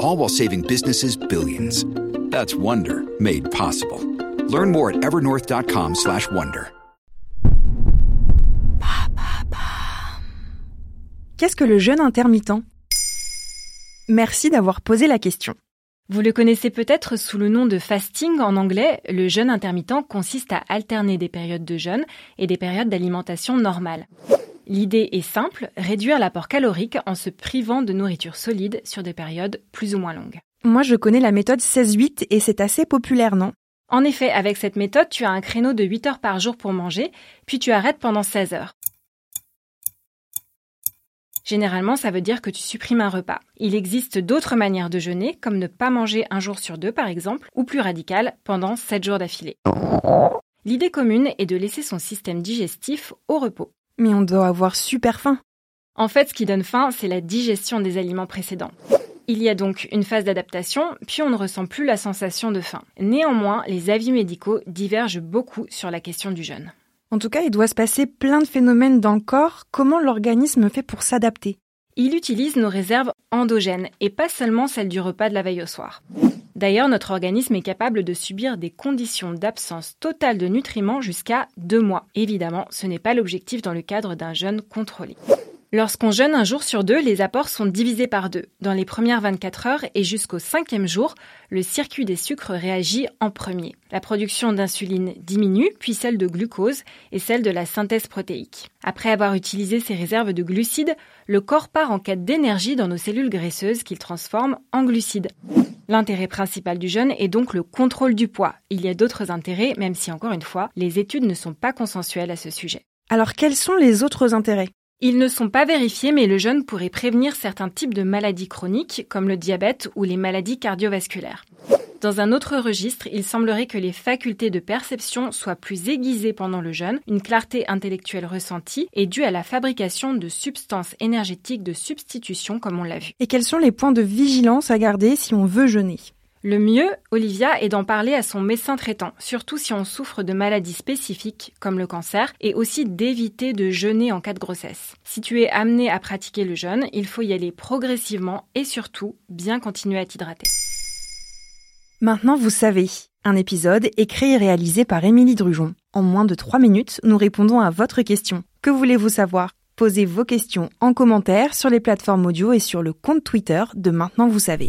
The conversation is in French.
All while saving businesses billions. That's Wonder made possible. Learn more at evernorth.com/wonder. Qu'est-ce que le jeûne intermittent? Merci d'avoir posé la question. Vous le connaissez peut-être sous le nom de fasting en anglais, le jeûne intermittent consiste à alterner des périodes de jeûne et des périodes d'alimentation normale. L'idée est simple, réduire l'apport calorique en se privant de nourriture solide sur des périodes plus ou moins longues. Moi, je connais la méthode 16-8 et c'est assez populaire, non? En effet, avec cette méthode, tu as un créneau de 8 heures par jour pour manger, puis tu arrêtes pendant 16 heures. Généralement, ça veut dire que tu supprimes un repas. Il existe d'autres manières de jeûner, comme ne pas manger un jour sur deux par exemple, ou plus radical, pendant 7 jours d'affilée. L'idée commune est de laisser son système digestif au repos. Mais on doit avoir super faim. En fait, ce qui donne faim, c'est la digestion des aliments précédents. Il y a donc une phase d'adaptation, puis on ne ressent plus la sensation de faim. Néanmoins, les avis médicaux divergent beaucoup sur la question du jeûne. En tout cas, il doit se passer plein de phénomènes dans le corps. Comment l'organisme fait pour s'adapter? Il utilise nos réserves endogènes et pas seulement celles du repas de la veille au soir. D'ailleurs, notre organisme est capable de subir des conditions d'absence totale de nutriments jusqu'à deux mois. Évidemment, ce n'est pas l'objectif dans le cadre d'un jeûne contrôlé. Lorsqu'on jeûne un jour sur deux, les apports sont divisés par deux. Dans les premières 24 heures et jusqu'au cinquième jour, le circuit des sucres réagit en premier. La production d'insuline diminue, puis celle de glucose et celle de la synthèse protéique. Après avoir utilisé ses réserves de glucides, le corps part en quête d'énergie dans nos cellules graisseuses qu'il transforme en glucides. L'intérêt principal du jeûne est donc le contrôle du poids. Il y a d'autres intérêts, même si encore une fois, les études ne sont pas consensuelles à ce sujet. Alors quels sont les autres intérêts? Ils ne sont pas vérifiés, mais le jeûne pourrait prévenir certains types de maladies chroniques, comme le diabète ou les maladies cardiovasculaires. Dans un autre registre, il semblerait que les facultés de perception soient plus aiguisées pendant le jeûne, une clarté intellectuelle ressentie est due à la fabrication de substances énergétiques de substitution, comme on l'a vu. Et quels sont les points de vigilance à garder si on veut jeûner? Le mieux, Olivia, est d'en parler à son médecin traitant, surtout si on souffre de maladies spécifiques comme le cancer, et aussi d'éviter de jeûner en cas de grossesse. Si tu es amené à pratiquer le jeûne, il faut y aller progressivement et surtout bien continuer à t'hydrater. Maintenant, vous savez, un épisode écrit et réalisé par Émilie Drujon. En moins de 3 minutes, nous répondons à votre question. Que voulez-vous savoir? Posez vos questions en commentaire sur les plateformes audio et sur le compte Twitter de Maintenant, vous savez.